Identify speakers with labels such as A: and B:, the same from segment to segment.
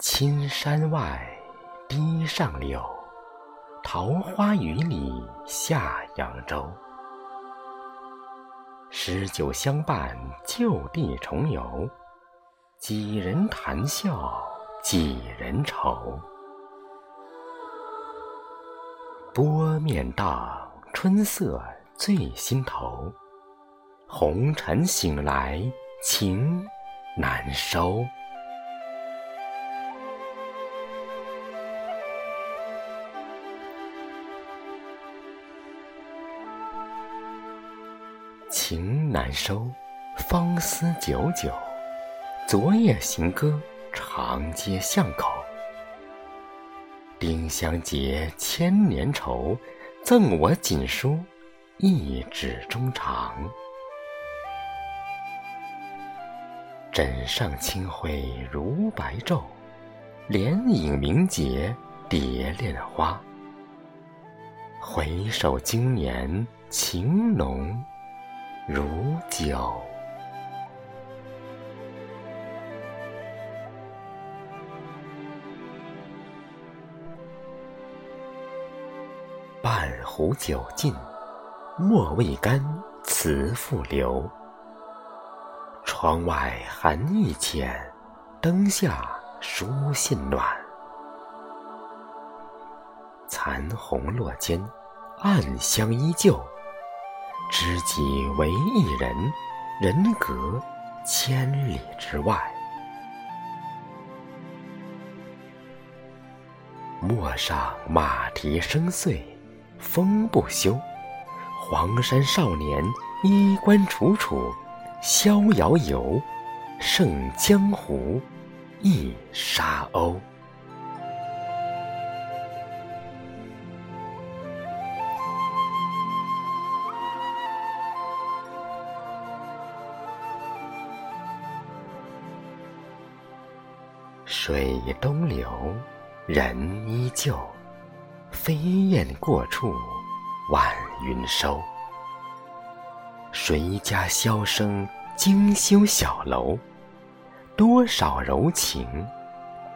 A: 青山外，堤上柳，桃花雨里下扬州。诗酒相伴，旧地重游，几人谈笑，几人愁。波面荡，春色醉心头。红尘醒来，情难收。情难收，芳思久久。昨夜行歌，长街巷口。丁香结千年愁，赠我锦书，一纸衷肠。枕上清辉如白昼，帘影明洁蝶恋花。回首经年，情浓如酒。半壶酒尽，莫未干，此复留。窗外寒意浅，灯下书信暖。残红落肩，暗香依旧。知己为一人，人隔千里之外。陌上马蹄声碎，风不休。黄山少年，衣冠楚楚。逍遥游，胜江湖一沙鸥。水东流，人依旧。飞燕过处，晚云收。谁家箫声精修小楼？多少柔情，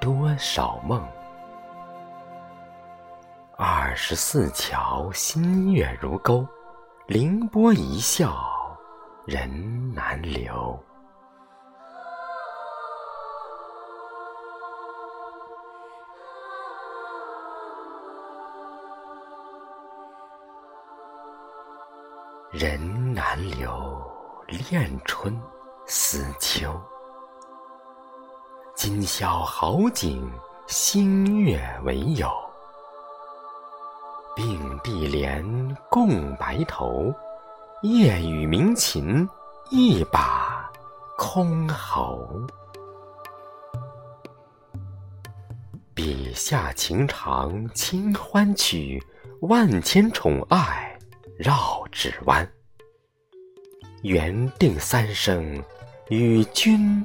A: 多少梦。二十四桥新月如钩，凌波一笑人难留。人难留，恋春思秋。今宵好景，星月为友。并蒂莲，共白头。夜雨鸣琴，一把箜篌。笔下情长清欢曲，万千宠爱。绕指弯，缘定三生与君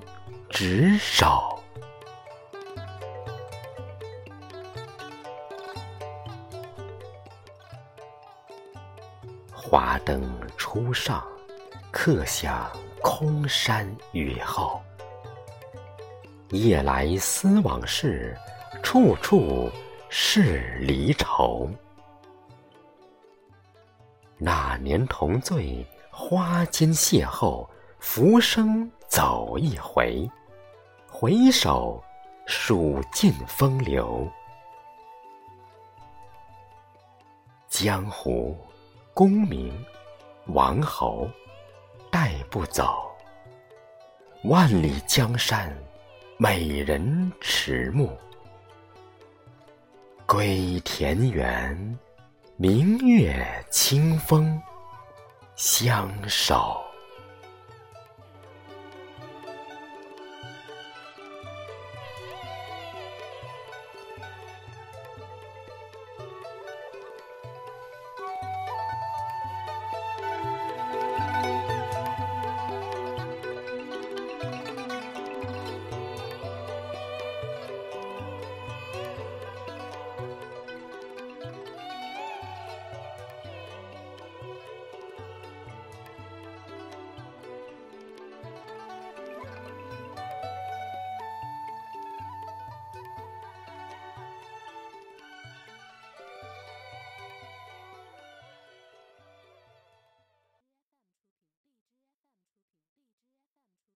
A: 执手。华灯初上，客享空山雨后。夜来思往事，处处是离愁。那年同醉，花间邂逅，浮生走一回，回首数尽风流。江湖，功名，王侯，带不走；万里江山，美人迟暮。归田园。明月清风相守。